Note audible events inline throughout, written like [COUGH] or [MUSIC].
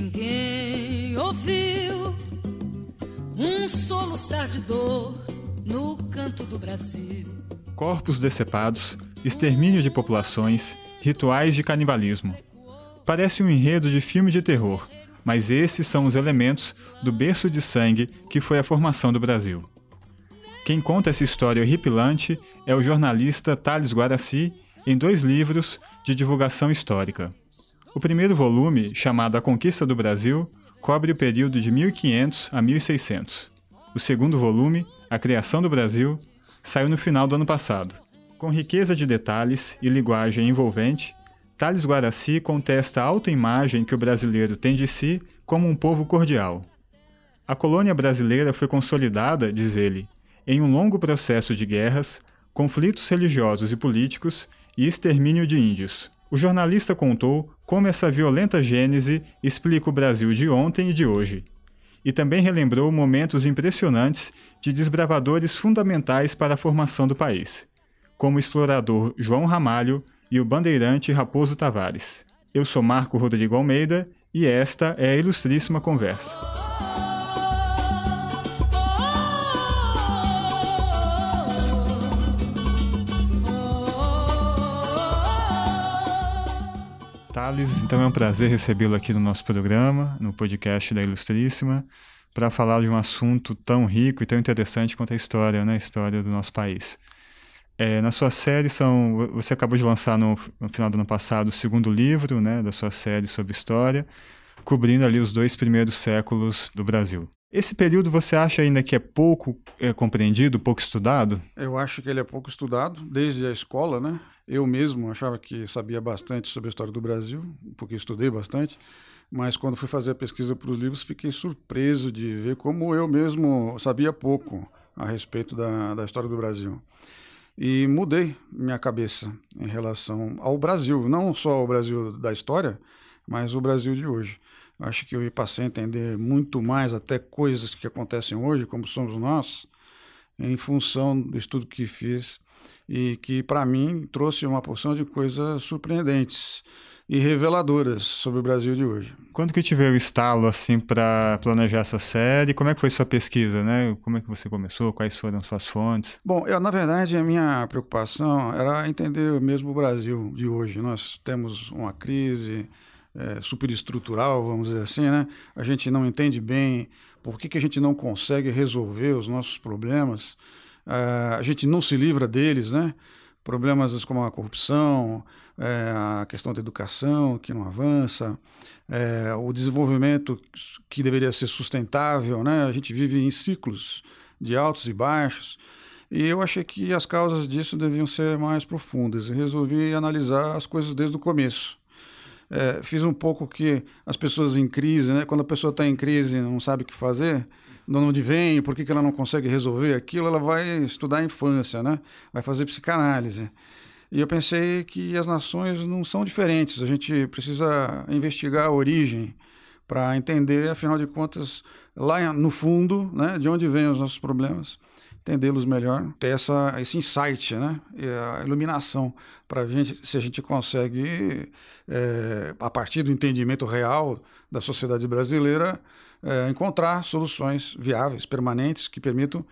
Ninguém ouviu um soluçar de dor no canto do Brasil. Corpos decepados, extermínio de populações, rituais de canibalismo. Parece um enredo de filme de terror, mas esses são os elementos do berço de sangue que foi a formação do Brasil. Quem conta essa história horripilante é o jornalista Thales Guaraci em dois livros de divulgação histórica. O primeiro volume, chamado A Conquista do Brasil, cobre o período de 1500 a 1600. O segundo volume, A Criação do Brasil, saiu no final do ano passado. Com riqueza de detalhes e linguagem envolvente, Thales Guaraci contesta a autoimagem que o brasileiro tem de si como um povo cordial. A colônia brasileira foi consolidada, diz ele, em um longo processo de guerras, conflitos religiosos e políticos e extermínio de índios. O jornalista contou como essa violenta gênese explica o Brasil de ontem e de hoje. E também relembrou momentos impressionantes de desbravadores fundamentais para a formação do país, como o explorador João Ramalho e o bandeirante Raposo Tavares. Eu sou Marco Rodrigo Almeida e esta é a Ilustríssima Conversa. Thales, então é um prazer recebê-lo aqui no nosso programa, no podcast da Ilustríssima, para falar de um assunto tão rico e tão interessante quanto a história, né, a história do nosso país. É, na sua série são, você acabou de lançar no, no, final do ano passado o segundo livro, né, da sua série sobre história, cobrindo ali os dois primeiros séculos do Brasil. Esse período você acha ainda que é pouco é, compreendido, pouco estudado? Eu acho que ele é pouco estudado, desde a escola, né? Eu mesmo achava que sabia bastante sobre a história do Brasil, porque estudei bastante, mas quando fui fazer a pesquisa para os livros, fiquei surpreso de ver como eu mesmo sabia pouco a respeito da, da história do Brasil. E mudei minha cabeça em relação ao Brasil, não só o Brasil da história, mas o Brasil de hoje. Acho que eu passei a entender muito mais até coisas que acontecem hoje, como somos nós, em função do estudo que fiz e que, para mim, trouxe uma porção de coisas surpreendentes e reveladoras sobre o Brasil de hoje. Quando que tive o estalo assim para planejar essa série? Como é que foi sua pesquisa, né? Como é que você começou? Quais foram suas fontes? Bom, eu, na verdade a minha preocupação era entender mesmo o Brasil de hoje. Nós temos uma crise, é, superestrutural, vamos dizer assim, né? A gente não entende bem por que, que a gente não consegue resolver os nossos problemas, é, a gente não se livra deles, né? Problemas como a corrupção, é, a questão da educação que não avança, é, o desenvolvimento que deveria ser sustentável, né? A gente vive em ciclos de altos e baixos. E eu achei que as causas disso deviam ser mais profundas. E resolvi analisar as coisas desde o começo é, fiz um pouco que as pessoas em crise, né? Quando a pessoa está em crise não sabe o que fazer, de onde vem, por que, que ela não consegue resolver aquilo, ela vai estudar a infância, né? Vai fazer psicanálise. E eu pensei que as nações não são diferentes. A gente precisa investigar a origem para entender, afinal de contas, lá no fundo, né, de onde vêm os nossos problemas entendê-los melhor, ter essa, esse insight, né? E a iluminação para a gente, se a gente consegue, é, a partir do entendimento real da sociedade brasileira, é, encontrar soluções viáveis, permanentes, que permitam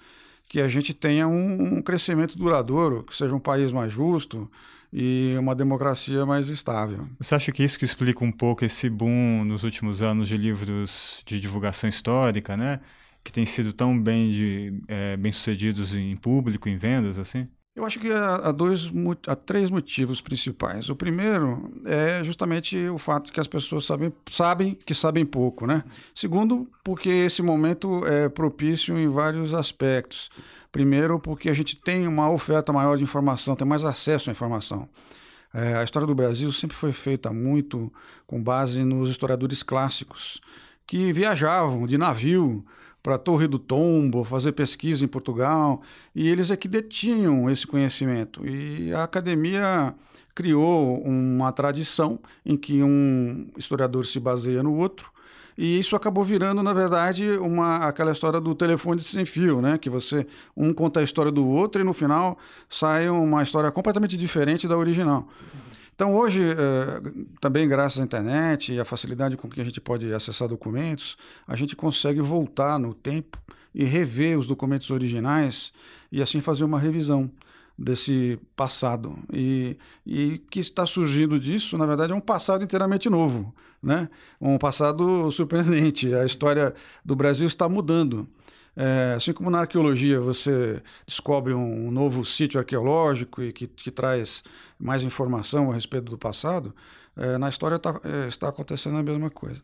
que a gente tenha um, um crescimento duradouro, que seja um país mais justo, e uma democracia mais estável. Você acha que isso que explica um pouco esse boom nos últimos anos de livros de divulgação histórica, né? Que têm sido tão bem, de, é, bem sucedidos em público, em vendas, assim? Eu acho que há, dois, há três motivos principais. O primeiro é justamente o fato que as pessoas sabem, sabem que sabem pouco, né? Segundo, porque esse momento é propício em vários aspectos. Primeiro, porque a gente tem uma oferta maior de informação, tem mais acesso à informação. É, a história do Brasil sempre foi feita muito com base nos historiadores clássicos, que viajavam de navio para a Torre do Tombo, fazer pesquisa em Portugal, e eles é que detinham esse conhecimento. E a academia criou uma tradição em que um historiador se baseia no outro, e isso acabou virando, na verdade, uma, aquela história do telefone sem fio, né? Que você um conta a história do outro e no final sai uma história completamente diferente da original. Então, hoje, eh, também graças à internet e à facilidade com que a gente pode acessar documentos, a gente consegue voltar no tempo e rever os documentos originais e assim fazer uma revisão desse passado. E, e que está surgindo disso, na verdade, é um passado inteiramente novo, né? um passado surpreendente. A história do Brasil está mudando. É, assim como na arqueologia você descobre um, novo sítio arqueológico e que, que, traz mais informação a respeito do passado, é, na história tá, é, está acontecendo a mesma coisa.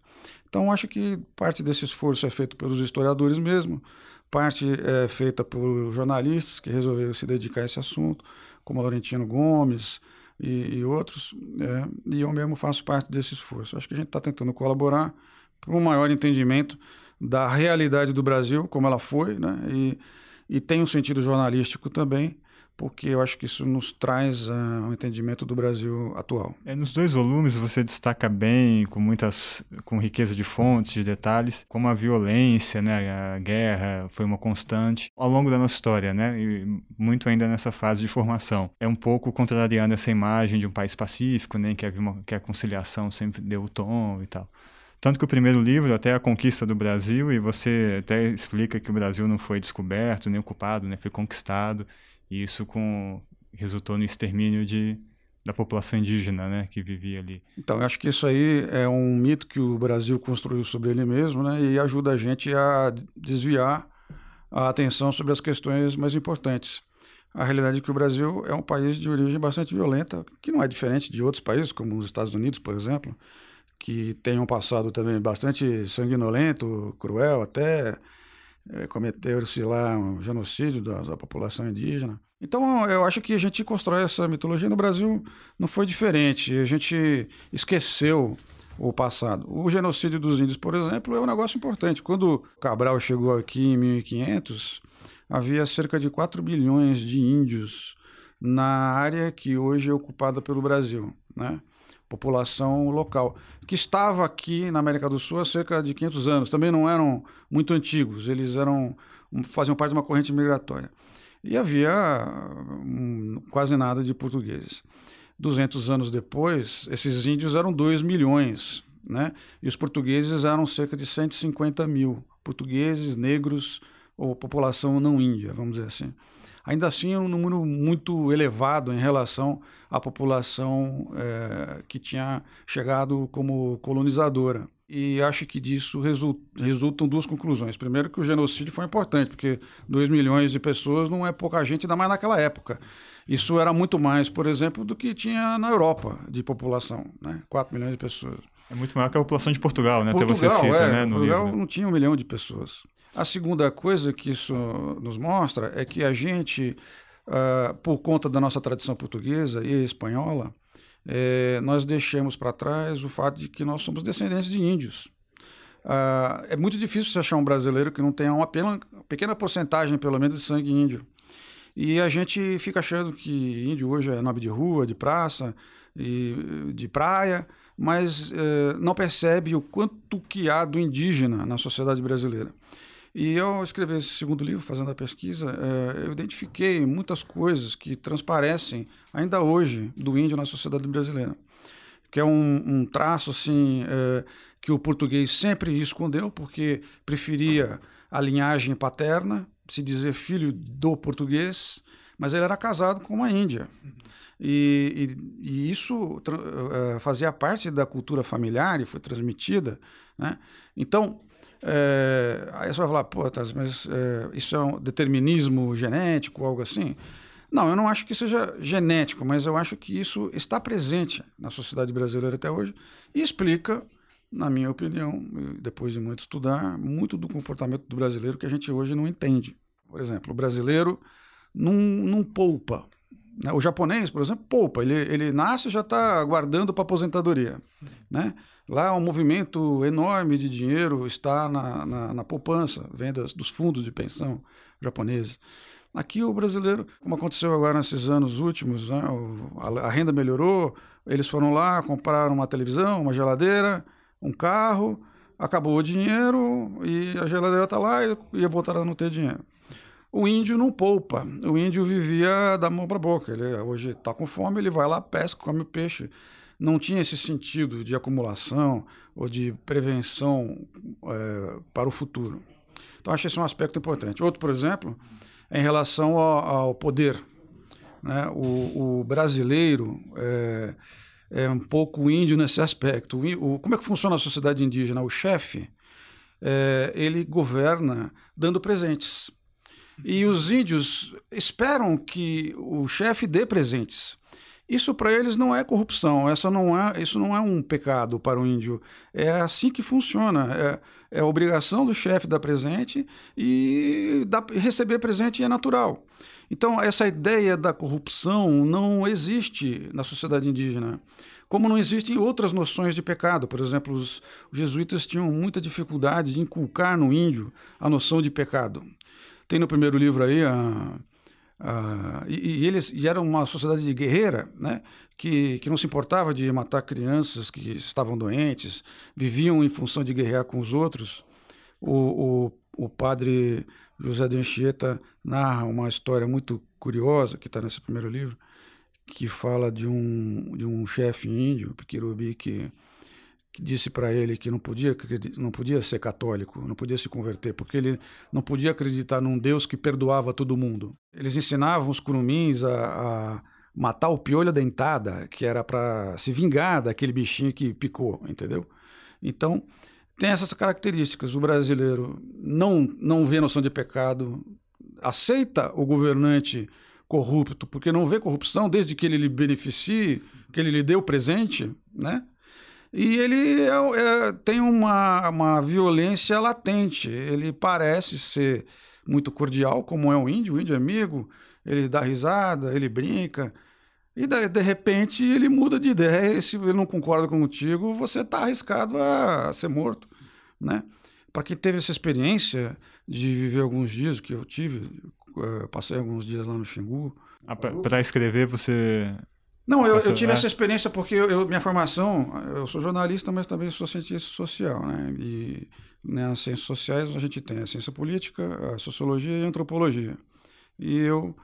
Então, acho que parte desse esforço é feito pelos historiadores mesmo, parte é feita por jornalistas que resolveram se dedicar a esse assunto, como Laurentino Gomes e, e outros, é, e eu mesmo faço parte desse esforço. Acho que a gente está tentando colaborar para um maior entendimento da realidade do Brasil, como ela foi, né? e, e tem um sentido jornalístico também, porque eu acho que isso nos traz uh, um entendimento do Brasil atual. É, nos dois volumes você destaca bem, com muitas, com riqueza de fontes, de detalhes, como a violência, né, a guerra foi uma constante ao longo da nossa história, né, e muito ainda nessa fase de formação. É um pouco contrariando essa imagem de um país pacífico, né, que, uma, que a conciliação sempre deu o tom e tal. Tanto que o primeiro livro, até a conquista do Brasil, e você até explica que o Brasil não foi descoberto, nem ocupado, né, foi conquistado, e isso com, resultou no extermínio de, da população indígena né, que vivia ali. Então, eu acho que isso aí é um mito que o Brasil construiu sobre ele mesmo né, e ajuda a gente a desviar a atenção sobre as questões mais importantes. A realidade é que o Brasil é um país de origem bastante violenta, que não é diferente de outros países, como os Estados Unidos, por exemplo, que tem um passado também bastante sanguinolento, cruel, até é, cometeram-se lá um genocídio da, da, população indígena. Então, eu acho que a gente constrói essa mitologia no Brasil não foi diferente. A gente esqueceu o passado. O genocídio dos índios, por exemplo, é um negócio importante. Quando Cabral chegou aqui em 1500, havia cerca de 4 bilhões de índios na área que hoje é ocupada pelo Brasil, né? População local, que estava aqui na América do Sul há cerca de 500 anos. Também não eram muito antigos, eles eram faziam parte de uma corrente migratória. E havia quase nada de portugueses. 200 anos depois, esses índios eram 2 milhões, né? e os portugueses eram cerca de 150 mil. Portugueses, negros ou população não índia, vamos dizer assim ainda assim é um número muito elevado em relação à população é, que tinha chegado como colonizadora. E acho que disso resultam duas conclusões. Primeiro, que o genocídio foi importante, porque 2 milhões de pessoas não é pouca gente, ainda mais naquela época. Isso era muito mais, por exemplo, do que tinha na Europa de população, né? 4 milhões de pessoas. É muito maior que a população de Portugal, né? Portugal, Até você cita, é, né, no Portugal livro. não tinha um milhão de pessoas. A segunda coisa que isso nos mostra é que a gente, uh, por conta da nossa tradição portuguesa e espanhola, é, nós deixamos para trás o fato de que nós somos descendentes de índios. Uh, é muito difícil você achar um brasileiro que não tenha uma pequena, pequena porcentagem, pelo menos, de sangue índio. E a gente fica achando que índio hoje é nome de rua, de praça, e de praia, mas eh, não percebe o quanto que há do indígena na sociedade brasileira. E ao escrever esse segundo livro, fazendo a pesquisa, é, eu identifiquei muitas coisas que transparecem ainda hoje do índio na sociedade brasileira, que é um, um traço assim é, que o português sempre escondeu, porque preferia a linhagem paterna, se dizer filho do português, mas ele era casado com uma índia. E, e, e isso uh, fazia parte da cultura familiar e foi transmitida. Né? Então, é, aí você vai falar, pô, mas é, isso é um determinismo genético, algo assim? Não, eu não acho que seja genético, mas eu acho que isso está presente na sociedade brasileira até hoje e explica, na minha opinião, depois de muito estudar, muito do comportamento do brasileiro que a gente hoje não entende. Por exemplo, o brasileiro não, não poupa. Né? O japonês, por exemplo, poupa. Ele, ele nasce e já está guardando para aposentadoria. Né? Lá um movimento enorme de dinheiro está na, na, na poupança, vendas dos fundos de pensão japoneses. Aqui o brasileiro, como aconteceu agora nesses anos últimos, né, a, a, renda melhorou, eles foram lá, compraram uma televisão, uma geladeira, um carro, acabou o dinheiro e a geladeira está lá e ia voltar a não ter dinheiro. O índio não poupa. O índio vivia da mão para boca. Ele hoje está com fome, ele vai lá, pesca, come o peixe. Não tinha esse sentido de acumulação ou de prevenção é, para o futuro. Então, acho esse um aspecto importante. Outro, por exemplo, é em relação ao, ao poder. Né? O, o brasileiro é, é, um pouco índio nesse aspecto. O, como é que funciona a sociedade indígena? O chefe, é, ele governa dando presentes. E os índios esperam que o chefe dê presentes. Isso para eles não é corrupção, essa não é, isso não é um pecado para o índio. É assim que funciona. É, é a obrigação do chefe dar presente e dar, receber presente é natural. Então, essa ideia da corrupção não existe na sociedade indígena. Como não existem outras noções de pecado. Por exemplo, os, jesuítas tinham muita dificuldade de inculcar no índio a noção de pecado. Tem no primeiro livro aí a. e, e, eles e era uma sociedade de guerreira, né? Que, que não se importava de matar crianças que estavam doentes, viviam em função de guerrear com os outros. O, o, o padre José de Anchieta narra uma história muito curiosa que está nesse primeiro livro, que fala de um, de um chefe índio, Piquirubi, que que disse para ele que não podia, não podia ser católico, não podia se converter, porque ele não podia acreditar num Deus que perdoava todo mundo. Eles ensinavam os curumins a, a matar o piolho dentada, que era para se vingar daquele bichinho que picou, entendeu? Então, tem essas características. O brasileiro não, não vê noção de pecado, aceita o governante corrupto, porque não vê corrupção desde que ele lhe beneficie, que ele lhe dê o presente, né? E ele é, é, tem uma, uma violência latente. Ele parece ser muito cordial, como é um índio, o índio é amigo, ele dá risada, ele brinca. E de, de repente ele muda de ideia, e se ele não concorda contigo, você está arriscado a ser morto. Né? Para quem teve essa experiência de viver alguns dias, que eu tive, eu passei alguns dias lá no Xingu. Ah, para escrever, você não, eu, eu tive é. essa experiência porque eu, eu, minha formação, eu sou jornalista, mas também sou cientista social, né? E nas ciências sociais a gente tem a ciência política, a sociologia e a antropologia. E eu,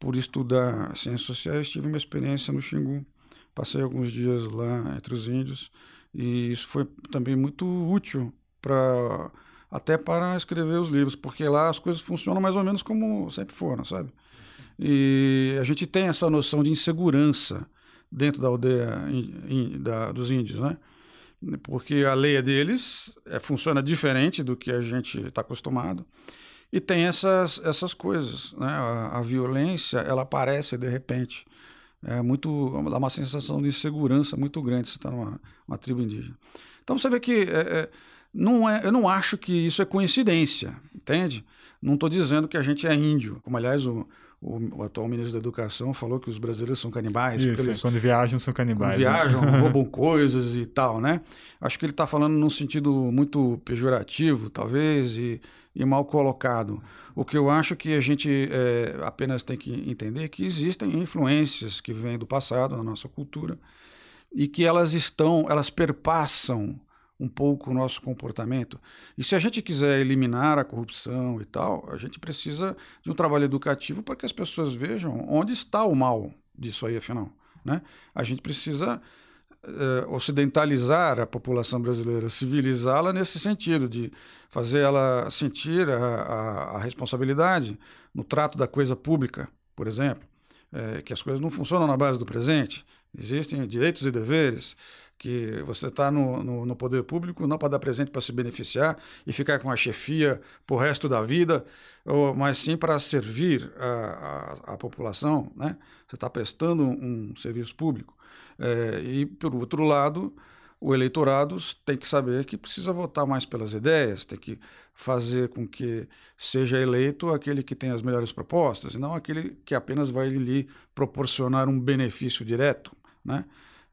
por estudar ciências sociais, tive uma experiência no Xingu. Passei alguns dias lá entre os índios e isso foi também muito útil para até para escrever os livros, porque lá as coisas funcionam mais ou menos como sempre foram, sabe? E a gente tem essa noção de insegurança dentro da aldeia in, in, da, dos índios, né? Porque a lei deles é, funciona diferente do que a gente está acostumado. E tem essas, essas coisas, né? A, a, violência, ela aparece de repente. É muito, dá uma sensação de insegurança muito grande se está numa uma tribo indígena. Então você vê que é, é, não é, eu não acho que isso é coincidência, entende? Não estou dizendo que a gente é índio, como aliás o, o, o, atual ministro da Educação falou que os brasileiros são canibais. Isso, eles, quando viajam são canibais. Quando né? viajam, [LAUGHS] roubam coisas e tal, né? Acho que ele está falando num sentido muito pejorativo, talvez, e, e, mal colocado. O que eu acho que a gente é, apenas tem que entender é que existem influências que vêm do passado na nossa cultura e que elas estão, elas perpassam um pouco o nosso comportamento. E se a gente quiser eliminar a corrupção e tal, a gente precisa de um trabalho educativo para que as pessoas vejam onde está o mal disso aí, afinal. Né? A gente precisa eh, ocidentalizar a população brasileira, civilizá-la nesse sentido, de fazer ela sentir a, a, a, responsabilidade no trato da coisa pública, por exemplo, é, que as coisas não funcionam na base do presente, existem direitos e deveres, que você está no, no, no, poder público não para dar presente para se beneficiar e ficar com a chefia para o resto da vida, ou, mas sim para servir a, a, a, população. Né? Você está prestando um, serviço público. É, e, por outro lado, o eleitorado tem que saber que precisa votar mais pelas ideias, tem que fazer com que seja eleito aquele que tem as melhores propostas, e não aquele que apenas vai lhe proporcionar um benefício direto. Né?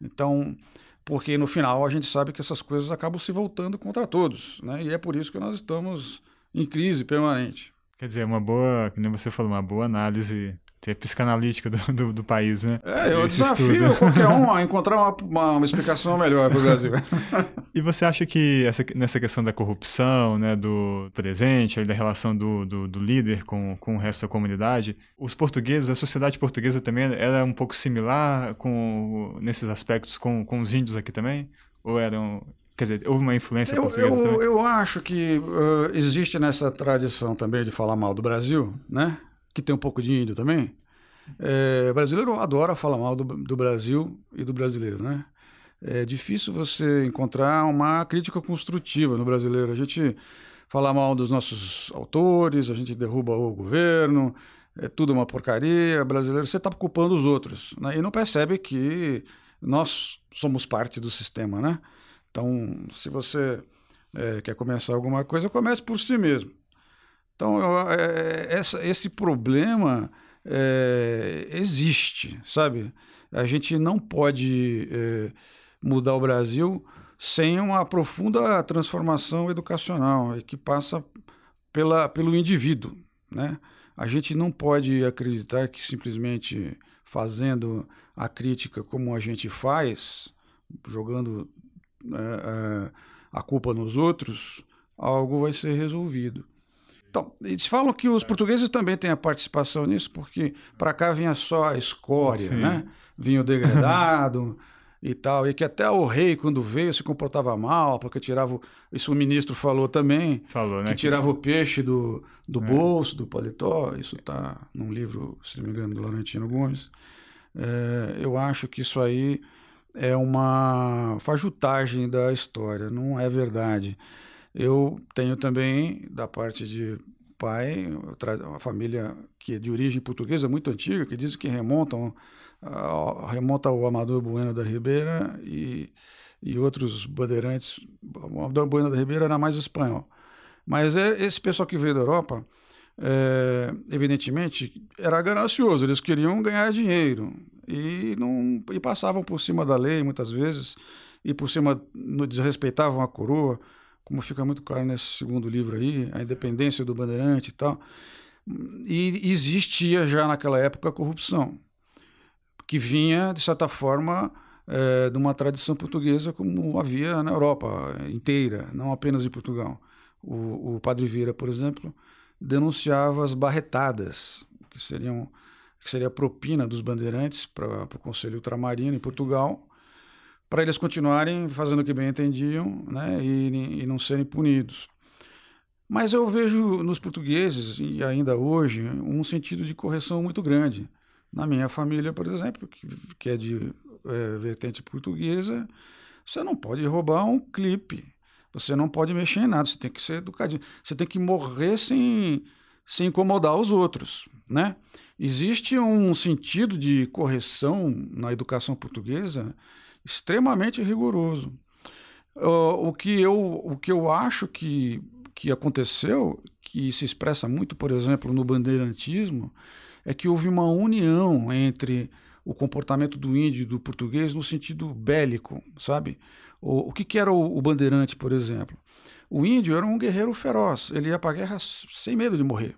Então, porque no final a gente sabe que essas coisas acabam se voltando contra todos, né? E é por isso que nós estamos em crise permanente. Quer dizer, uma boa, como você falou, uma boa análise psicanalítica do, do, do, país, né? É, eu Esse desafio estudo. qualquer um a [LAUGHS] encontrar uma, uma, uma explicação melhor para o Brasil. [LAUGHS] e você acha que essa, nessa questão da corrupção, né, do presente, da relação do, do, do, líder com, com o resto da comunidade, os portugueses, a sociedade portuguesa também era um pouco similar com, nesses aspectos com, com os índios aqui também? Ou eram Quer dizer, houve uma influência eu, portuguesa eu, também? Eu acho que uh, existe nessa tradição também de falar mal do Brasil, né? Que tem um pouco de índio também. É, brasileiro adora falar mal do, do Brasil e do brasileiro, né? É difícil você encontrar uma crítica construtiva no brasileiro. A gente fala mal dos nossos autores, a gente derruba o governo, é tudo uma porcaria. Brasileiro, você está culpando os outros né? e não percebe que nós somos parte do sistema, né? Então, se você é, quer começar alguma coisa, comece por si mesmo. Então, eu, é, essa, esse problema é, existe, sabe? A gente não pode é, mudar o Brasil sem uma profunda transformação educacional que passa pela, pelo indivíduo, né? A gente não pode acreditar que simplesmente fazendo a crítica como a gente faz, jogando é, é, a culpa nos outros, algo vai ser resolvido. Então, eles falam que os portugueses também têm a participação nisso, porque para cá vinha só a escória, Sim. né? Vinha o degradado e tal, e que até o rei, quando veio, se comportava mal, porque tirava. Isso o ministro falou também, falou, né? que tirava que... o peixe do, do é. bolso, do paletó. Isso está num livro, se não me engano, do Laurentino Gomes. É, eu acho que isso aí é uma fajutagem da história, não é verdade. Eu tenho também, da parte de pai, uma família que é de origem portuguesa muito antiga, que diz que remontam remonta ao Amador Bueno da Ribeira e, e outros bandeirantes. O Amador Bueno da Ribeira era mais espanhol. Mas é, esse pessoal que veio da Europa, é, evidentemente, era ganancioso, eles queriam ganhar dinheiro e, não, e passavam por cima da lei muitas vezes, e por cima, desrespeitavam a coroa como fica muito claro nesse segundo livro aí, a independência do bandeirante e tal. E existia já naquela época a corrupção, que vinha, de certa forma, é, de uma tradição portuguesa como havia na Europa inteira, não apenas em Portugal. O, o Padre Vieira, por exemplo, denunciava as barretadas, que seriam que seria a propina dos bandeirantes para o Conselho Ultramarino em Portugal, para eles continuarem fazendo o que bem entendiam né, e, e não serem punidos. Mas eu vejo nos portugueses, e ainda hoje, um sentido de correção muito grande. Na minha família, por exemplo, que, que é de é, vertente portuguesa, você não pode roubar um clipe, você não pode mexer em nada, você tem que ser educadinho, você tem que morrer sem, sem incomodar os outros. Né? Existe um sentido de correção na educação portuguesa extremamente rigoroso. Uh, o, que eu, o que eu acho que, que aconteceu, que se expressa muito, por exemplo, no bandeirantismo, é que houve uma união entre o comportamento do índio e do português no sentido bélico, sabe? O, o que, que era o, o bandeirante, por exemplo? O índio era um guerreiro feroz, ele ia para a guerra sem medo de morrer.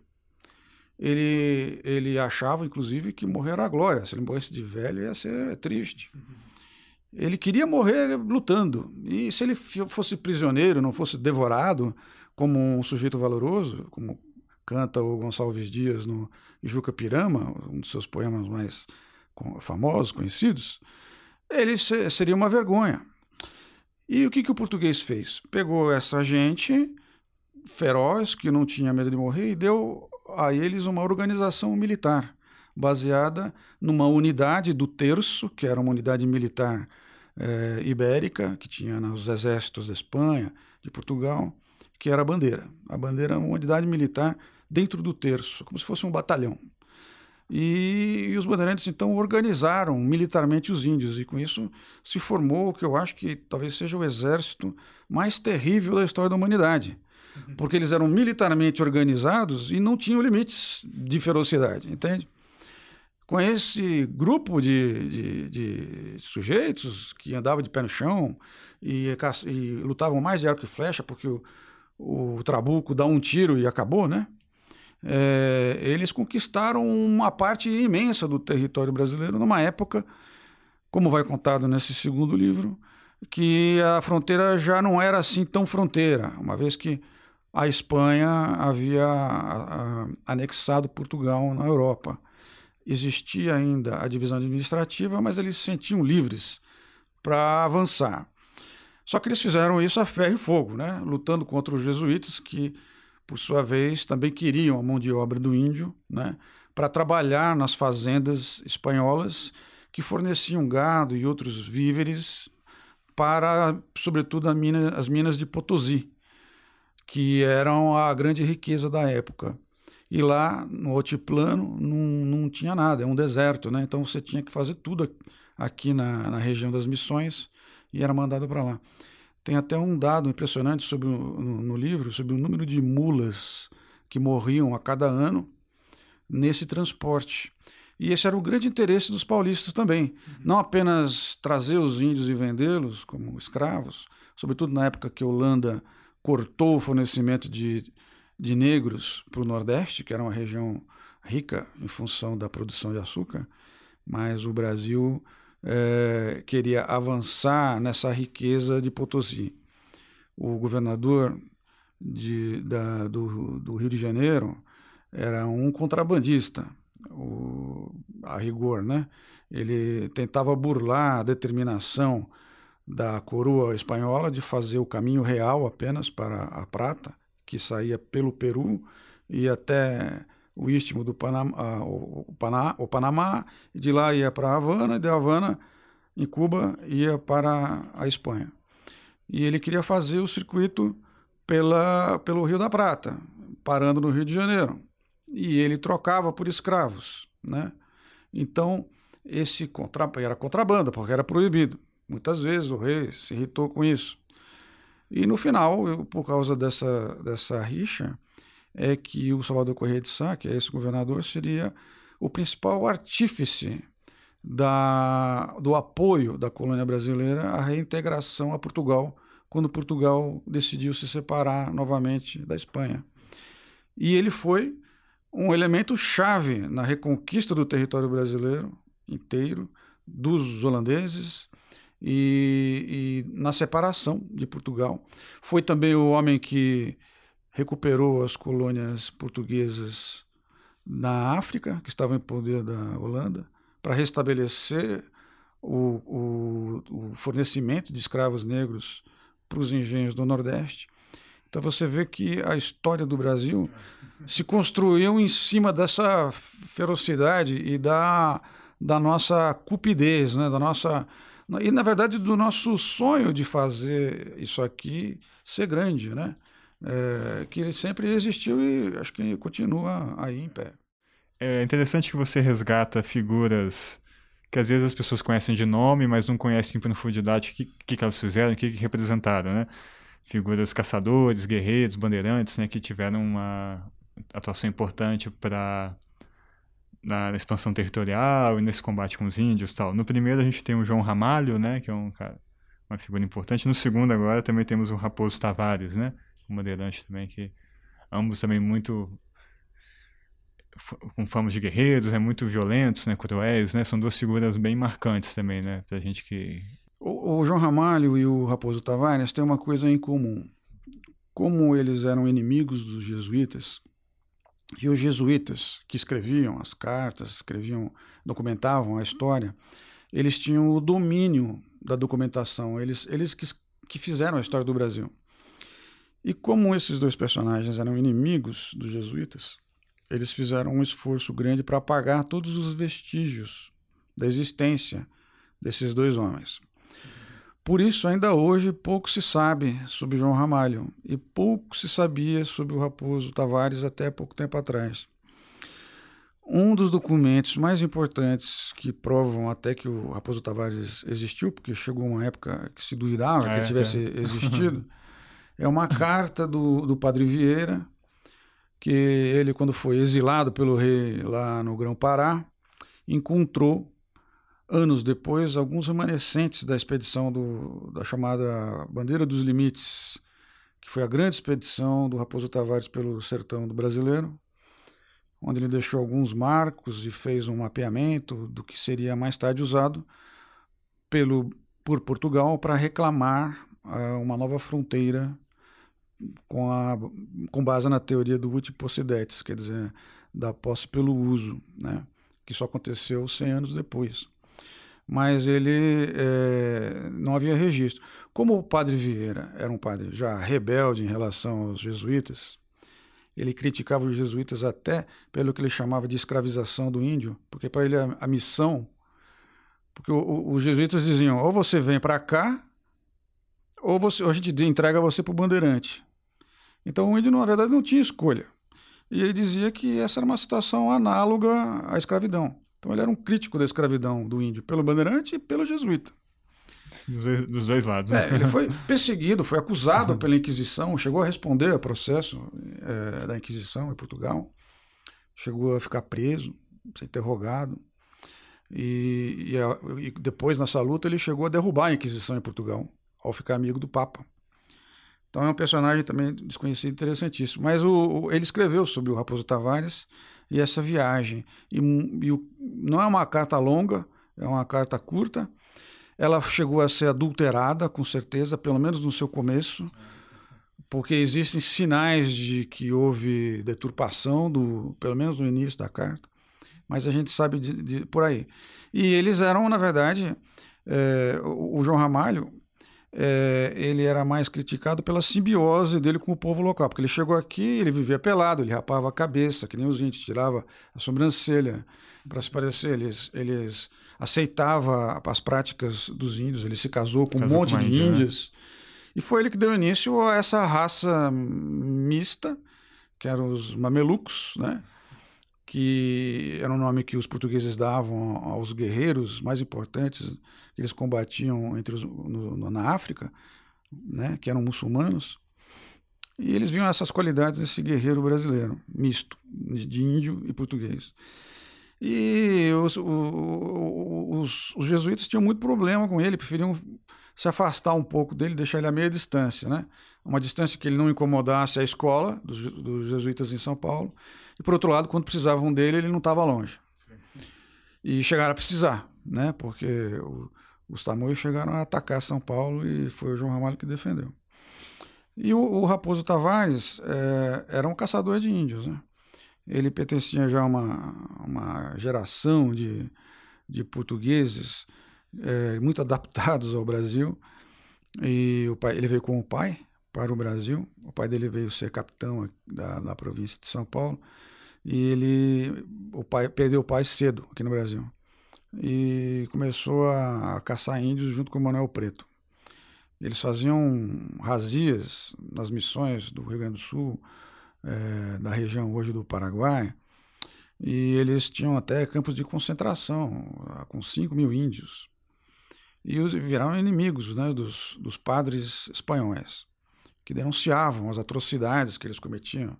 Ele, ele achava, inclusive, que morrer era glória. Se ele morresse de velho, ia ser triste. Uhum. Ele queria morrer lutando. E se ele fosse prisioneiro, não fosse devorado como um sujeito valoroso, como canta o Gonçalves Dias no Juca Pirama, um dos seus poemas mais famosos, conhecidos, ele seria uma vergonha. E o que, que o português fez? Pegou essa gente feroz, que não tinha medo de morrer, e deu a eles uma organização militar baseada numa unidade do terço, que era uma unidade militar é, ibérica, que tinha nos exércitos da Espanha, de Portugal, que era a bandeira. A bandeira é uma unidade militar dentro do terço, como se fosse um batalhão. E, e, os bandeirantes então organizaram militarmente os índios e com isso se formou o que eu acho que talvez seja o exército mais terrível da história da humanidade, uhum. porque eles eram militarmente organizados e não tinham limites de ferocidade, entende? Com esse grupo de, de, de, sujeitos que andavam de pé no chão e, e, lutavam mais de arco e flecha, porque o, o trabuco dá um tiro e acabou, né? é, eles conquistaram uma parte imensa do território brasileiro numa época, como vai contado nesse segundo livro, que a fronteira já não era assim tão fronteira, uma vez que a Espanha havia anexado Portugal na Europa. Existia ainda a divisão administrativa, mas eles se sentiam livres para avançar. Só que eles fizeram isso a ferro e fogo, né? lutando contra os jesuítas, que, por sua vez, também queriam a mão de obra do índio né? para trabalhar nas fazendas espanholas que forneciam gado e outros víveres para, sobretudo, mina, as minas de Potosí, que eram a grande riqueza da época. E lá no altiplano não, não tinha nada, é um deserto, né? Então você tinha que fazer tudo aqui na, na região das missões e era mandado para lá. Tem até um dado impressionante sobre no, no, livro sobre o número de mulas que morriam a cada ano nesse transporte. E esse era o grande interesse dos paulistas também. Uhum. Não apenas trazer os índios e vendê-los como escravos, sobretudo na época que a Holanda cortou o fornecimento de, de negros para o Nordeste, que era uma região rica em função da produção de açúcar, mas o Brasil é, queria avançar nessa riqueza de Potosí. O governador de, da, do, do, Rio de Janeiro era um contrabandista, o, a rigor, né? Ele tentava burlar a determinação da coroa espanhola de fazer o caminho real apenas para a prata, que saía pelo Peru e até o istmo do Panamá, o, Panamá, o Panamá, de lá ia para Havana, e de Havana, em Cuba, ia para a Espanha. E ele queria fazer o circuito pela, pelo Rio da Prata, parando no Rio de Janeiro. E ele trocava por escravos, né? Então, esse contra, era contrabando, porque era proibido. Muitas vezes o rei se irritou com isso. E no final, por causa dessa, dessa rixa, é que o Salvador Correia de Sá, que é esse governador, seria o principal artífice da, do apoio da colônia brasileira à reintegração a Portugal, quando Portugal decidiu se separar novamente da Espanha. E ele foi um elemento chave na reconquista do território brasileiro inteiro, dos holandeses e, e na separação de Portugal. Foi também o homem que recuperou as colônias portuguesas na África, que estavam em poder da Holanda, para restabelecer o, o, o, fornecimento de escravos negros para os engenhos do Nordeste. Então você vê que a história do Brasil se construiu em cima dessa ferocidade e da, da nossa cupidez, né? da nossa e na verdade do nosso sonho de fazer isso aqui ser grande, né? é, que ele sempre existiu e acho que continua aí em pé. É interessante que você resgata figuras que às vezes as pessoas conhecem de nome, mas não conhecem em profundidade o que, que, que elas fizeram, o que, que representaram, né? Figuras caçadores, guerreiros, bandeirantes, né? Que tiveram uma atuação importante para na expansão territorial e nesse combate com os índios tal. No primeiro a gente tem o João Ramalho, né? Que é um cara, uma figura importante. No segundo agora também temos o Raposo Tavares, né? o Bandeirante também, que ambos também muito com fama de guerreiros, né, muito violentos, né, cruéis, né, são duas figuras bem marcantes também, né, pra gente que... O, o João Ramalho e o Raposo Tavares têm uma coisa em comum. Como eles eram inimigos dos jesuítas, e os jesuítas que escreviam as cartas, escreviam, documentavam a história, eles tinham o domínio da documentação, eles, eles que, que fizeram a história do Brasil. E como esses dois personagens eram inimigos dos jesuítas, eles fizeram um esforço grande para apagar todos os vestígios da existência desses dois homens. Por isso, ainda hoje, pouco se sabe sobre João Ramalho e pouco se sabia sobre o Raposo Tavares até pouco tempo atrás. Um dos documentos mais importantes que provam até que o Raposo Tavares existiu, porque chegou uma época que se duvidava que ele é, tivesse é. [LAUGHS] existido, É uma carta do, do Padre Vieira, que ele, quando foi exilado pelo rei lá no Grão-Pará, encontrou, anos depois, alguns remanescentes da expedição do, da chamada Bandeira dos Limites, que foi a grande expedição do Raposo Tavares pelo sertão do brasileiro, onde ele deixou alguns marcos e fez um mapeamento do que seria mais tarde usado pelo, por Portugal para reclamar uh, uma nova fronteira com, a, com base na teoria do uti possidetis, quer dizer, da posse pelo uso, né? que só aconteceu 100 anos depois. Mas ele é, não havia registro. Como o padre Vieira era um padre já rebelde em relação aos jesuítas, ele criticava os jesuítas até pelo que ele chamava de escravização do índio, porque para ele a, a, missão. Porque o, o, os jesuítas diziam: ou você vem para cá, ou, você, ou a gente entrega você para o bandeirante. Então o índio, na verdade, não tinha escolha. E ele dizia que essa era uma situação análoga à escravidão. Então ele era um crítico da escravidão do índio pelo bandeirante e pelo jesuíta. Dos, dos dois lados. Né? É, ele foi [LAUGHS] perseguido, foi acusado pela Inquisição, chegou a responder ao processo é, da Inquisição em Portugal, chegou a ficar preso, ser interrogado. E, e, a, e depois, nessa luta, ele chegou a derrubar a Inquisição em Portugal, ao ficar amigo do Papa. Então é um personagem também desconhecido interessantíssimo. Mas o, o, ele escreveu sobre o Raposo Tavares e essa viagem. E, e o, não é uma carta longa, é uma carta curta. Ela chegou a ser adulterada, com certeza, pelo menos no seu começo, porque existem sinais de que houve deturpação, do, pelo menos no início da carta. Mas a gente sabe de, de por aí. E eles eram, na verdade, é, o, o João Ramalho é, ele era mais criticado pela simbiose dele com o povo local, porque ele chegou aqui, ele vivia pelado, ele rapava a cabeça, que nem os índios, tirava a sobrancelha para se parecer. Eles, eles aceitava as práticas dos índios, ele se casou com casou um monte com de índia, né? índios. Né? E foi ele que deu início a essa raça mista, que eram os mamelucos, né? Que era um nome que os portugueses davam aos guerreiros mais importantes que eles combatiam entre os, no, na África, né, que eram muçulmanos. E eles viam essas qualidades nesse guerreiro brasileiro, misto, de índio e português. E os, os, os, jesuítas tinham muito problema com ele, preferiam se afastar um pouco dele, deixar ele a meia distância, né? Uma distância que ele não incomodasse a escola dos, dos jesuítas em São Paulo e, por outro lado, quando precisavam dele, ele não estava longe. E chegaram a precisar, né? porque o, os tamoios chegaram a atacar São Paulo e foi o João Ramalho que defendeu. E o, o Raposo Tavares é, era um caçador de índios. Né? Ele pertencia já a uma, uma geração de, de portugueses é, muito adaptados ao Brasil. E o pai, ele veio com o pai para o Brasil. O pai dele veio ser capitão da, da província de São Paulo e ele o pai perdeu o pai cedo aqui no Brasil e começou a, caçar índios junto com o Manuel Preto. Eles faziam razias nas missões do Rio Grande do Sul, é, da região hoje do Paraguai, e eles tinham até campos de concentração com 5 mil índios. E os viraram inimigos né, dos, dos padres espanhóis, que denunciavam as atrocidades que eles cometiam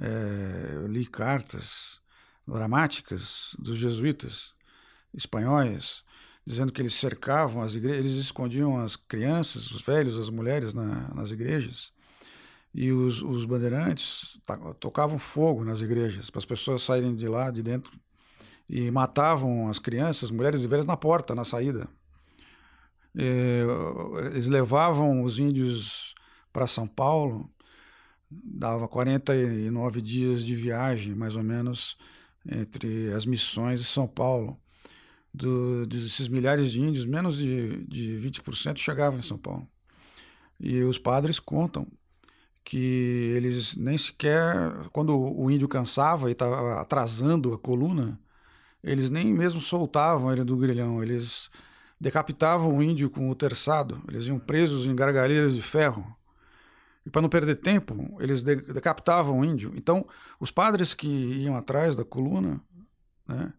é, eu li cartas dramáticas dos jesuítas espanhóis dizendo que eles cercavam as igrejas, eles escondiam as crianças, os velhos, as mulheres na, nas igrejas e os, os bandeirantes tocavam fogo nas igrejas para as pessoas saírem de lá, de dentro e matavam as crianças, mulheres e velhas na porta, na saída. É, eles levavam os índios para São Paulo dava 49 dias de viagem, mais ou menos, entre as missões e São Paulo. Do, desses milhares de índios, menos de, de 20% chegavam em São Paulo. E os padres contam que eles nem sequer, quando o índio cansava e estava atrasando a coluna, eles nem mesmo soltavam ele do grilhão, eles decapitavam o índio com o terçado, eles iam presos em gargalheiras de ferro e para não perder tempo, eles decapitavam o índio. Então, os padres que iam atrás da coluna, né,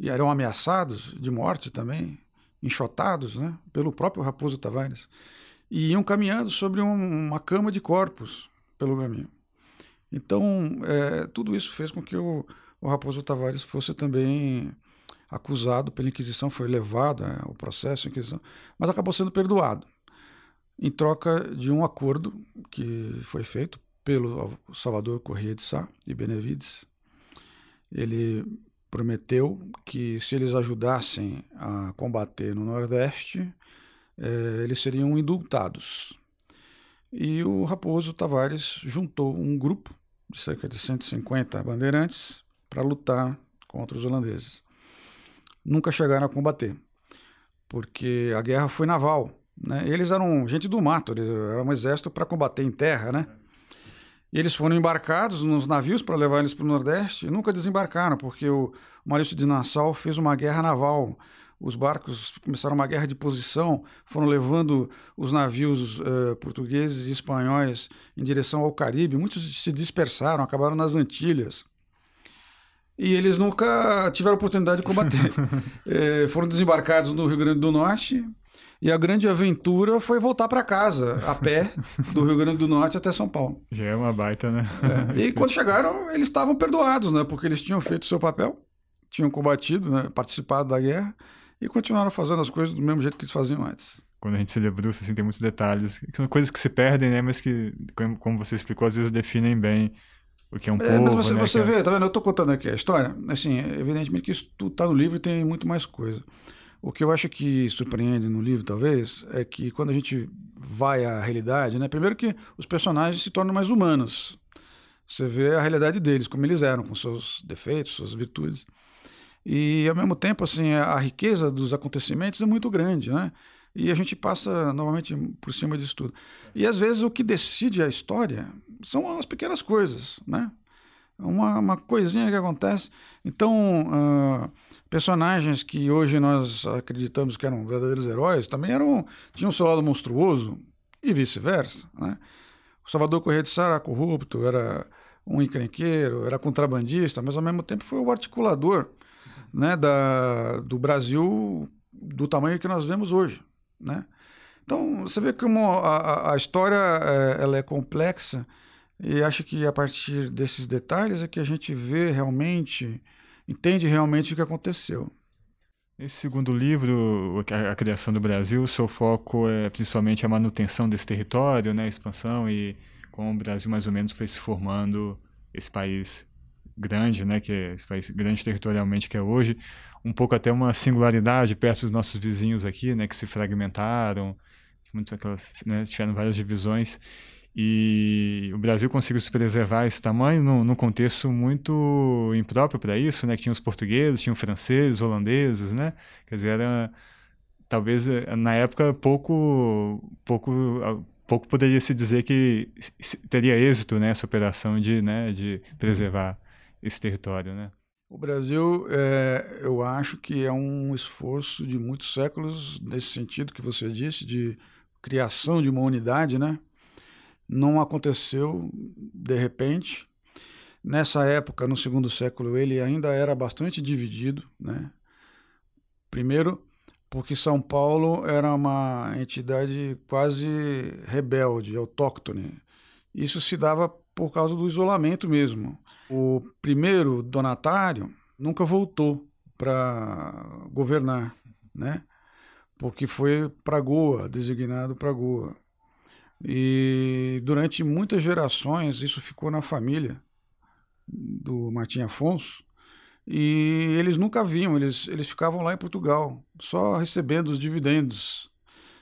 e eram ameaçados de morte também, enxotados, né, pelo próprio Raposo Tavares, e iam caminhando sobre um, uma cama de corpos pelo caminho. Então, é, tudo isso fez com que o, o Raposo Tavares fosse também acusado pela Inquisição, foi levado ao processo Inquisição, mas acabou sendo perdoado em troca de um acordo que foi feito pelo Salvador Corrêa de Sá e Benevides, ele prometeu que se eles ajudassem a combater no Nordeste, eh, eles seriam indultados. E o Raposo Tavares juntou um grupo de cerca de 150 bandeirantes para lutar contra os holandeses. Nunca chegaram a combater, porque a guerra foi naval. Né? Eles eram gente do mato, eram um exército para combater em terra, né? E eles foram embarcados nos navios para levar eles para o Nordeste e nunca desembarcaram, porque o Maurício de Nassau fez uma guerra naval. Os barcos começaram uma guerra de posição, foram levando os navios uh, portugueses e espanhóis em direção ao Caribe. Muitos se dispersaram, acabaram nas Antilhas. E eles nunca tiveram oportunidade de combater. é, [LAUGHS] foram desembarcados no Rio Grande do Norte e a grande aventura foi voltar para casa, a pé, [LAUGHS] do Rio Grande do Norte até São Paulo. Já é uma baita, né? É. E [LAUGHS] quando chegaram, eles estavam perdoados, né? Porque eles tinham feito o seu papel, tinham combatido, né? participado da guerra e continuaram fazendo as coisas do mesmo jeito que eles faziam antes. Quando a gente se debruça, assim, tem muitos detalhes, que são coisas que se perdem, né? Mas que, como você explicou, às vezes definem bem o que é um é, povo, Mas você, né? você é vê, tá vendo? Eu estou contando aqui a história, assim, evidentemente que isso tudo está no livro e tem muito mais coisa. O que eu acho que surpreende no livro, talvez, é que quando a gente vai à realidade, né? Primeiro que os personagens se tornam mais humanos. Você vê a realidade deles, como eles eram, com seus defeitos, suas virtudes. E, ao mesmo tempo, assim, a riqueza dos acontecimentos é muito grande, né? E a gente passa, normalmente, por cima disso tudo. E, às vezes, o que decide a história são as pequenas coisas, né? Uma, uma coisinha que acontece. Então, uh, personagens que hoje nós acreditamos que eram verdadeiros heróis também eram tinham seu lado monstruoso e vice-versa. Né? O Salvador Corrêa de Sá era corrupto, era um encrenqueiro, era contrabandista, mas ao mesmo tempo foi o articulador né, da, do Brasil do tamanho que nós vemos hoje. Né? Então, você vê como a, a história é, ela é complexa e acho que a partir desses detalhes é que a gente vê realmente, entende realmente o que aconteceu. Nesse segundo livro, a criação do Brasil, o seu foco é principalmente a manutenção desse território, né, a expansão e como o Brasil mais ou menos foi se formando esse país grande, né, que é esse país grande territorialmente que é hoje, um pouco até uma singularidade perto dos nossos vizinhos aqui, né, que se fragmentaram, muito né, tiveram várias divisões e o Brasil conseguiu se preservar esse tamanho num, num contexto muito impróprio para isso, né? Que tinha os portugueses, tinha os franceses, holandeses, né? Quer dizer, era talvez eh, na época pouco pouco pouco poderia se dizer que teria êxito né, essa operação de, né, de preservar esse território. Né? O Brasil, é, eu acho que é um esforço de muitos séculos, nesse sentido que você disse, de criação de uma unidade, né? Não aconteceu de repente. Nessa época, no segundo século, ele ainda era bastante dividido. Né? Primeiro, porque São Paulo era uma entidade quase rebelde, autóctone. Isso se dava por causa do isolamento mesmo. O primeiro donatário nunca voltou para governar, né? porque foi para Goa, designado para Goa. E durante muitas gerações isso ficou na família do Martim Afonso. E eles nunca viam, eles, eles ficavam lá em Portugal, só recebendo os dividendos.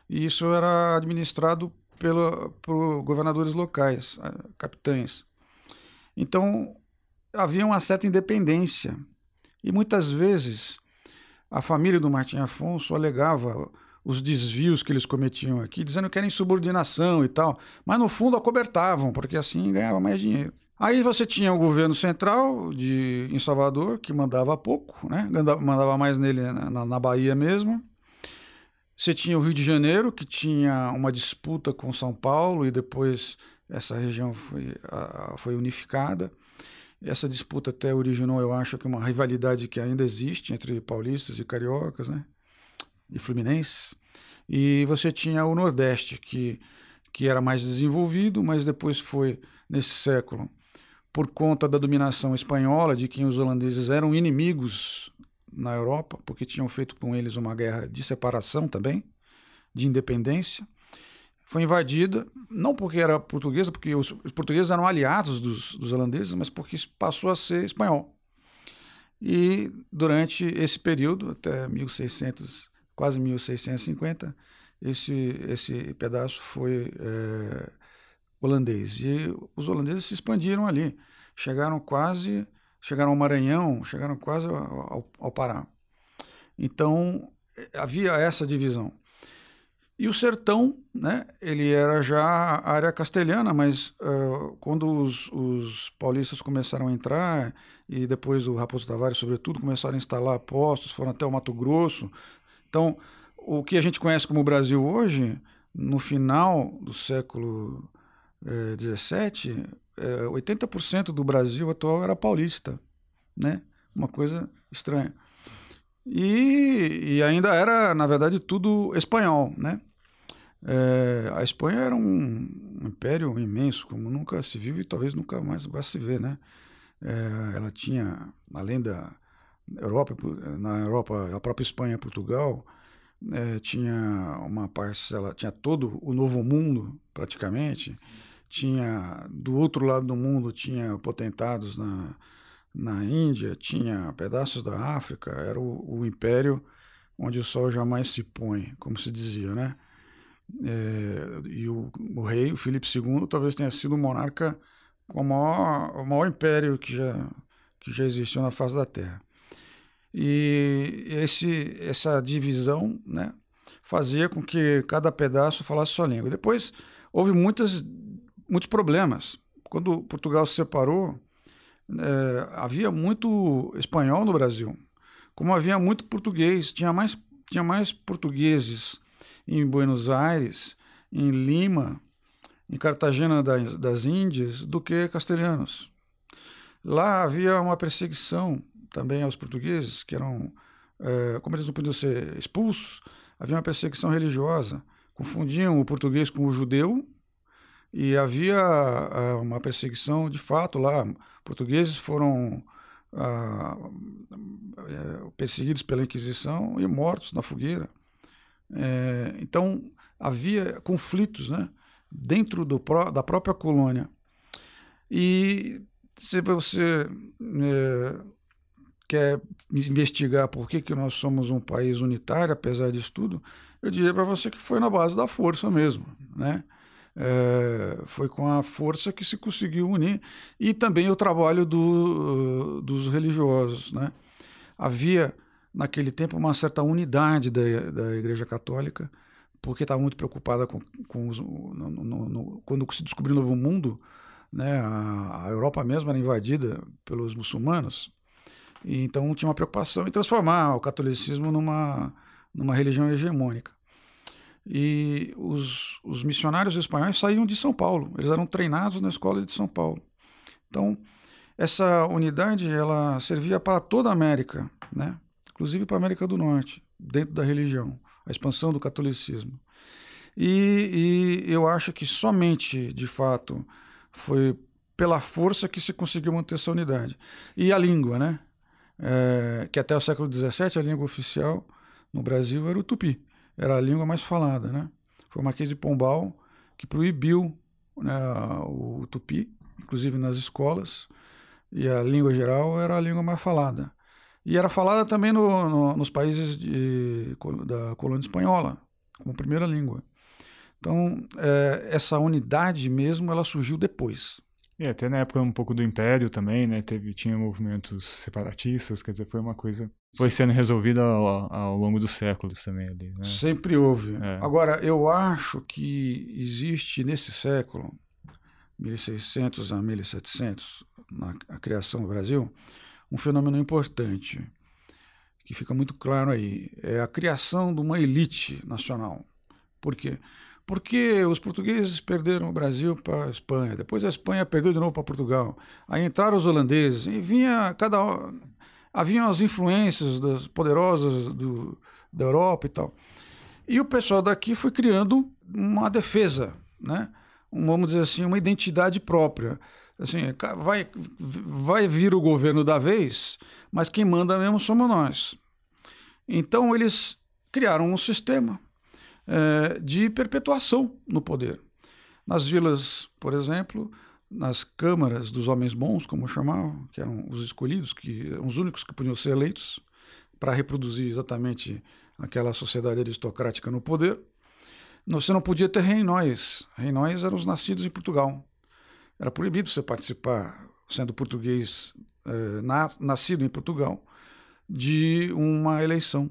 E isso era administrado pelo, por governadores locais, capitães. Então havia uma certa independência. E muitas vezes a família do Martim Afonso alegava os desvios que eles cometiam aqui, dizendo que era insubordinação e tal, mas no fundo acobertavam, porque assim ganhava mais dinheiro. Aí você tinha o governo central de, em Salvador, que mandava pouco, né? mandava mais nele na, na Bahia mesmo. Você tinha o Rio de Janeiro, que tinha uma disputa com São Paulo, e depois essa região foi, foi unificada. Essa disputa até originou, eu acho, que uma rivalidade que ainda existe entre paulistas e cariocas, né? e Fluminense. E você tinha o Nordeste, que, que era mais desenvolvido, mas depois foi, nesse século, por conta da dominação espanhola, de quem os holandeses eram inimigos na Europa, porque tinham feito com eles uma guerra de separação também, de independência. Foi invadida, não porque era portuguesa, porque os, portugueses eram aliados dos, dos holandeses, mas porque passou a ser espanhol. E durante esse período, até 1600, quase 1650, esse, esse pedaço foi é, holandês. E os holandeses se expandiram ali, chegaram quase, chegaram ao Maranhão, chegaram quase ao, ao Pará. Então havia essa divisão. E o sertão, né, ele era já área castelhana, mas uh, quando os, os, paulistas começaram a entrar, e depois o Raposo Tavares, sobretudo, começaram a instalar postos, foram até o Mato Grosso. Então, o que a gente conhece como Brasil hoje, no final do século XVII, eh, 80% do Brasil atual era paulista, né? Uma coisa estranha. E, e ainda era, na verdade, tudo espanhol, né? É, a Espanha era um império imenso, como nunca se viu e talvez nunca mais vá se ver, né? É, ela tinha, além da Europa, na Europa, a própria Espanha, Portugal, é, tinha uma parcela, tinha todo o Novo Mundo, praticamente, tinha, do outro lado do mundo, tinha potentados na, na Índia, tinha pedaços da África, era o, o império onde o sol jamais se põe, como se dizia, né? É, e o, o, rei, o Filipe II, talvez tenha sido o monarca com o maior, o maior império que já, que já existiu na face da Terra. E esse, essa divisão né, fazia com que cada pedaço falasse sua língua. Depois houve muitas, muitos problemas. Quando Portugal se separou, é, havia muito espanhol no Brasil, como havia muito português, tinha mais, tinha mais portugueses em Buenos Aires, em Lima, em Cartagena das, das Índias, do que castelhanos. Lá havia uma perseguição também aos portugueses, que eram, é, como eles não podiam ser expulsos, havia uma perseguição religiosa. Confundiam o português com o judeu e havia é, uma perseguição de fato lá. Portugueses foram ah, é, perseguidos pela Inquisição e mortos na fogueira. É, então havia conflitos né, dentro do, da própria colônia. E se você é, quer investigar por que, que nós somos um país unitário, apesar disso tudo, eu diria para você que foi na base da força mesmo. Né? É, foi com a força que se conseguiu unir e também o trabalho do, dos religiosos. Né? Havia naquele tempo, uma certa unidade da, da Igreja Católica, porque estava muito preocupada com, com os, no, no, no, quando se descobriu o Novo Mundo, né, a, a, Europa mesmo era invadida pelos muçulmanos, e então tinha uma preocupação em transformar o catolicismo numa, numa religião hegemônica. E os, os missionários espanhóis saíam de São Paulo, eles eram treinados na escola de São Paulo. Então, essa unidade ela servia para toda a América, né? inclusive para a América do Norte, dentro da religião, a expansão do catolicismo. E, e eu acho que somente, de fato, foi pela força que se conseguiu manter essa unidade. E a língua, né? É, que até o século XVII a língua oficial no Brasil era o tupi, era a língua mais falada, né? Foi o Marquês de Pombal que proibiu né, o tupi, inclusive nas escolas, e a língua geral era a língua mais falada. E era falada também no, no, nos países de, da colônia espanhola, como primeira língua. Então, é, essa unidade mesmo, ela surgiu depois. E até na época um pouco do Império também, né? Teve, tinha movimentos separatistas, quer dizer, foi uma coisa... Foi sendo resolvida ao, ao longo dos séculos também ali, né? Sempre houve. É. Agora, eu acho que existe nesse século, 1600 a 1700, na a criação do Brasil, um fenômeno importante que fica muito claro aí é a criação de uma elite nacional. Por quê? Porque os portugueses perderam o Brasil para a Espanha, depois a Espanha perdeu de novo para Portugal. Aí entraram os holandeses e vinha cada haviam as influências das poderosas do, da Europa e tal. E o pessoal daqui foi criando uma defesa, né? Um, vamos dizer assim, uma identidade própria assim, vai, vai vir o governo da vez, mas quem manda mesmo somos nós. Então eles criaram um sistema é, de perpetuação no poder. Nas vilas, por exemplo, nas câmaras dos homens bons, como chamavam, que eram os escolhidos, que eram os únicos que podiam ser eleitos para reproduzir exatamente aquela sociedade aristocrática no poder. Você não podia ter reinóis. Reinóis eram os nascidos em Portugal. Era proibido você participar, sendo português eh, na, nascido em Portugal, de uma eleição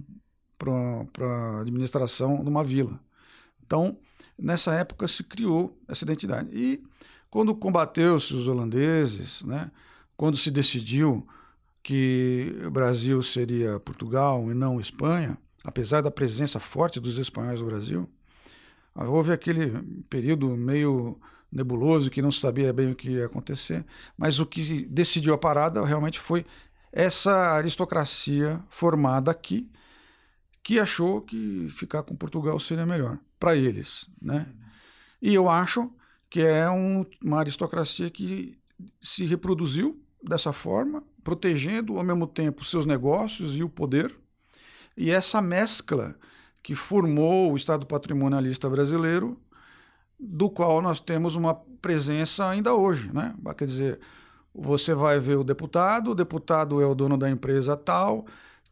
para a administração de uma vila. Então, nessa época se criou essa identidade. E quando combateu-se os holandeses, né, quando se decidiu que o Brasil seria Portugal e não Espanha, apesar da presença forte dos espanhóis no Brasil, houve aquele período meio nebuloso que não sabia bem o que ia acontecer, mas o que decidiu a parada realmente foi essa aristocracia formada aqui que achou que ficar com Portugal seria melhor para eles, né? E eu acho que é um, uma aristocracia que se reproduziu dessa forma, protegendo ao mesmo tempo seus negócios e o poder. E essa mescla que formou o Estado patrimonialista brasileiro, do qual nós temos uma presença ainda hoje, né? Quer dizer, você vai ver o deputado, o deputado é o dono da empresa tal,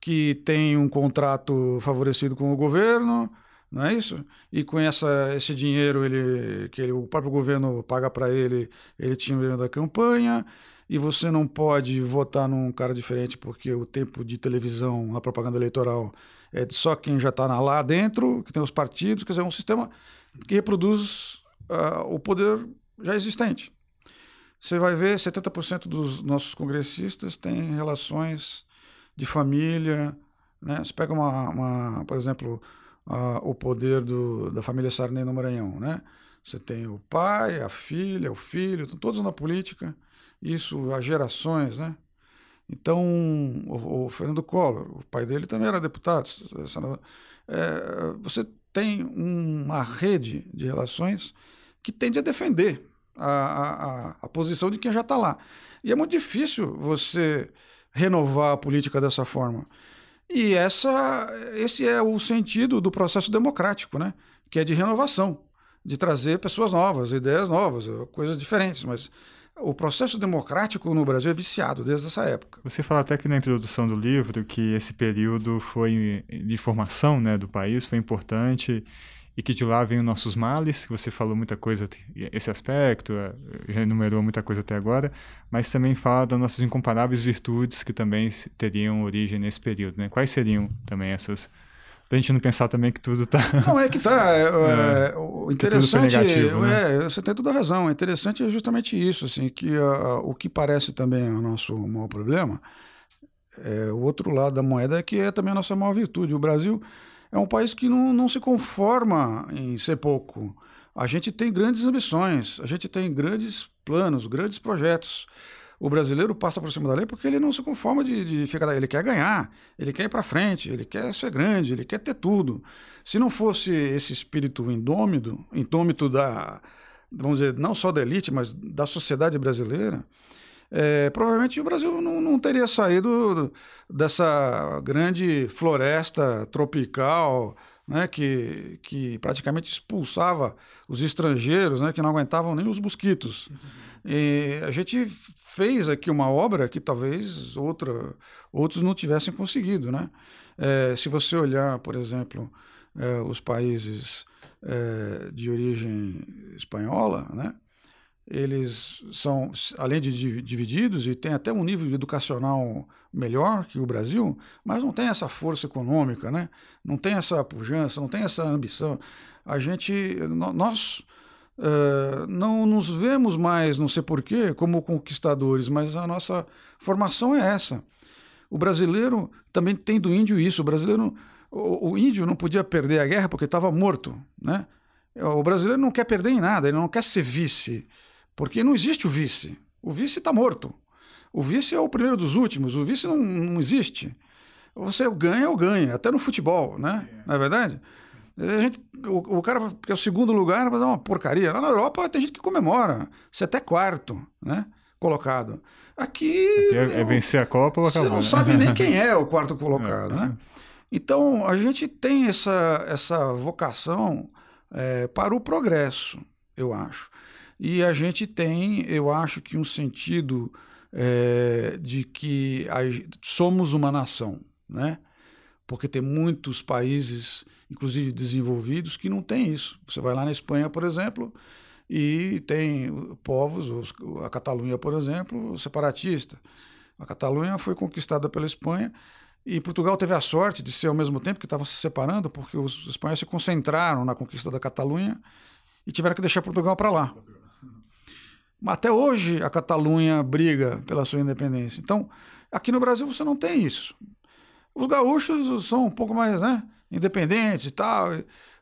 que tem um contrato favorecido com o governo, não é isso? E com essa, esse dinheiro ele, que ele, o próprio governo paga para ele, ele tinha o dinheiro da campanha, e você não pode votar num cara diferente porque o tempo de televisão na propaganda eleitoral é só quem já está lá dentro, que tem os partidos, quer dizer, é um sistema que reproduz uh, o poder já existente. Você vai ver 70% dos nossos congressistas têm relações de família. Né? Você pega, uma, uma por exemplo, a, o poder do, da família Sarney no Maranhão. Né? Você tem o pai, a filha, o filho, todos na política. Isso há gerações. Né? Então, o, o Fernando Collor, o pai dele também era deputado. É, você tem uma rede de relações que tende a defender a, a, a posição de quem já está lá. E é muito difícil você renovar a política dessa forma. E essa, esse é o sentido do processo democrático, né? que é de renovação, de trazer pessoas novas, ideias novas, coisas diferentes. Mas o processo democrático no Brasil é viciado desde essa época. Você fala até que na introdução do livro que esse período foi de formação né, do país, foi importante e que de lá vem os nossos males, que você falou muita coisa, esse aspecto, eh, já enumerou muita coisa até agora, mas também fala das nossas incomparáveis virtudes que também teriam origem nesse período, né? Quais seriam também essas Pra gente não pensar também que tudo tá. [LAUGHS] Não, é que tá. É, é, [LAUGHS] é o interessante. Negativo, né? é, você tem toda a razão. O interessante é justamente isso, assim, que uh, o que parece também o nosso maior problema, é, o outro lado da moeda é que é também a nossa maior virtude. O Brasil é um país que não, não se conforma em ser pouco. A gente tem grandes ambições, a gente tem grandes planos, grandes projetos. O brasileiro passa por cima da lei porque ele não se conforma de, de ficar. Ele quer ganhar, ele quer ir para frente, ele quer ser grande, ele quer ter tudo. Se não fosse esse espírito indômito, indômito da, vamos dizer, não só da elite, mas da sociedade brasileira, é, provavelmente o Brasil não, não, teria saído dessa grande floresta tropical né, que, que praticamente expulsava os estrangeiros, né, que não aguentavam nem os mosquitos. E a gente fez aqui uma obra que talvez outra, outros não tivessem conseguido. Né? É, se você olhar, por exemplo, é, os países é, de origem espanhola, né? Eles são, além de divididos, e tem até um nível educacional melhor que o Brasil, mas não tem essa força econômica, né? não tem essa pujança, não tem essa ambição. A gente, nós uh, não nos vemos mais, não sei porquê, como conquistadores, mas a nossa formação é essa. O brasileiro também tem do índio isso. O brasileiro, o, o índio não podia perder a guerra porque estava morto, né? O brasileiro não quer perder em nada, ele não quer ser vice. Porque não existe o vice. O vice está morto. O vice é o primeiro dos últimos. O vice não, não existe. Você ganha ou ganha, até no futebol, né? É. Não é verdade? A gente, o, o cara que é o segundo lugar vai dar uma porcaria. Lá na Europa tem gente que comemora. Você é até quarto, né? Colocado. Aqui. Aqui é, é, vencer a Copa ou acabar. Você não né? sabe nem quem [LAUGHS] é o quarto colocado, é. né? Então a gente tem essa, essa vocação é, para o progresso, eu acho. E a gente tem, eu acho que um sentido é, de que a, somos uma nação, né? Porque tem muitos países, inclusive desenvolvidos, que não tem isso. Você vai lá na Espanha, por exemplo, e tem povos, a Catalunha, por exemplo, separatista. A Catalunha foi conquistada pela Espanha e Portugal teve a sorte de ser ao mesmo tempo que estavam se separando, porque os espanhóis se concentraram na conquista da Catalunha e tiveram que deixar Portugal para lá. Até hoje a Catalunha briga pela sua independência. Então, aqui no Brasil você não tem isso. Os gaúchos são um pouco mais né, independentes e tal,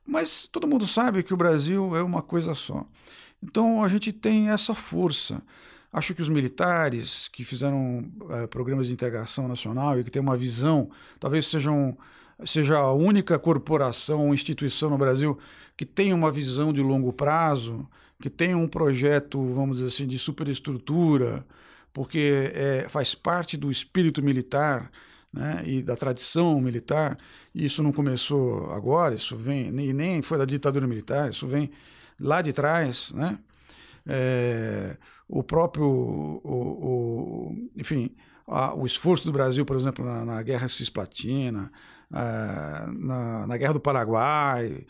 mas todo mundo sabe que o Brasil é uma coisa só. Então a gente tem essa força. Acho que os militares que fizeram é, programas de integração nacional e que têm uma visão, talvez sejam seja a única corporação, instituição no Brasil que tem uma visão de longo prazo, que tem um projeto, vamos dizer assim, de superestrutura, porque é, faz parte do espírito militar né, e da tradição militar. E isso não começou agora, isso vem, e nem foi da ditadura militar, isso vem lá de trás, né? É, o próprio, o, o enfim, a, o esforço do Brasil, por exemplo, na, na Guerra Cisplatina, a, na, na, Guerra do Paraguai,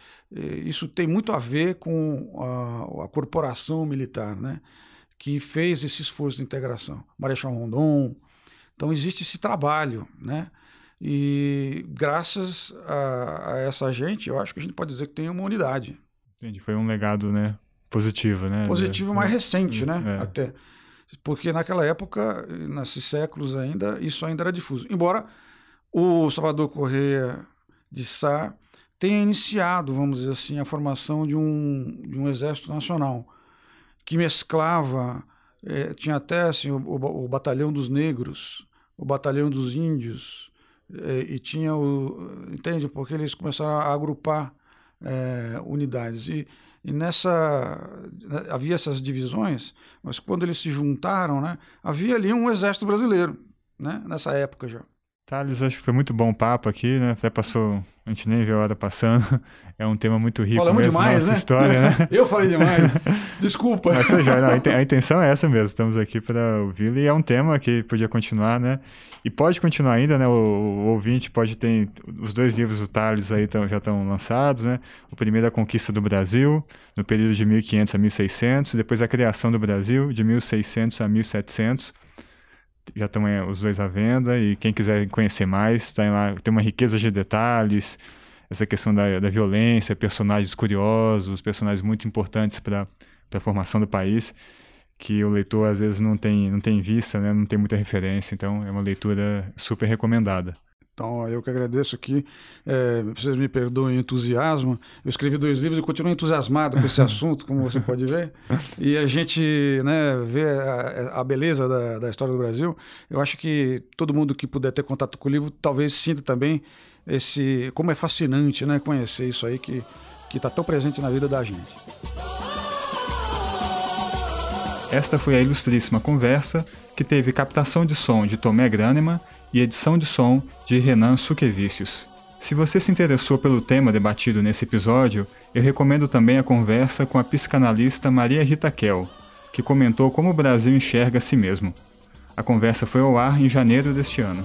isso tem muito a ver com a, a, corporação militar, né? que fez esse esforço de integração. Marechal Rondon. Então existe esse trabalho, né? E graças a, a essa gente, eu acho que a gente pode dizer que tem uma unidade. Entendi, foi um legado, né? Positivo, né? Positivo mais recente, né? É. Até. Porque naquela época, nesses séculos ainda, isso ainda era difuso. Embora o Salvador Correia de Sá tenha iniciado, vamos dizer assim, a formação de um, de um exército nacional que mesclava, é, tinha até assim, o, o, o, Batalhão dos Negros, o Batalhão dos Índios, é, e tinha o. Entende? Porque eles começaram a agrupar é, unidades. E, e nessa. Né, havia essas divisões, mas quando eles se juntaram, né, havia ali um exército brasileiro, né, nessa época já. Thales, acho que foi muito bom o papo aqui, né? Até passou, a gente nem viu a hora passando. [LAUGHS] É um tema muito rico Falamos mesmo, demais, nossa né? história, né? [LAUGHS] Eu falei demais. [LAUGHS] Desculpa. Mas foi já, não, a intenção é essa mesmo. Estamos aqui para ouvi-lo e é um tema que podia continuar, né? E pode continuar ainda, né? O, o ouvinte pode ter os dois livros do Thales aí tão, já estão lançados, né? O primeiro é a Conquista do Brasil, no período de 1500 a 1600, depois a criação do Brasil, de 1600 a 1700 já estão é, os dois à venda e quem quiser conhecer mais, tá lá, tem uma riqueza de detalhes, essa questão da, da violência, personagens curiosos, personagens muito importantes para a formação do país, que o leitor às vezes não tem, não tem vista, né, não tem muita referência, então é uma leitura super recomendada. Então, eu que agradeço aqui. É, vocês me perdoem o entusiasmo. Eu escrevi dois livros e continuo entusiasmado com esse [LAUGHS] assunto, como você pode ver. E a gente né, vê a, a beleza da, da, história do Brasil. Eu acho que todo mundo que puder ter contato com o livro talvez sinta também esse como é fascinante né, conhecer isso aí que está tão presente na vida da gente. Esta foi a ilustríssima conversa que teve captação de som de Tomé Graneman e edição de som de Renan Suquevicius. Se você se interessou pelo tema debatido nesse episódio, eu recomendo também a conversa com a psicanalista Maria Rita Kel, que comentou como o Brasil enxerga a si mesmo. A conversa foi ao ar em janeiro deste ano.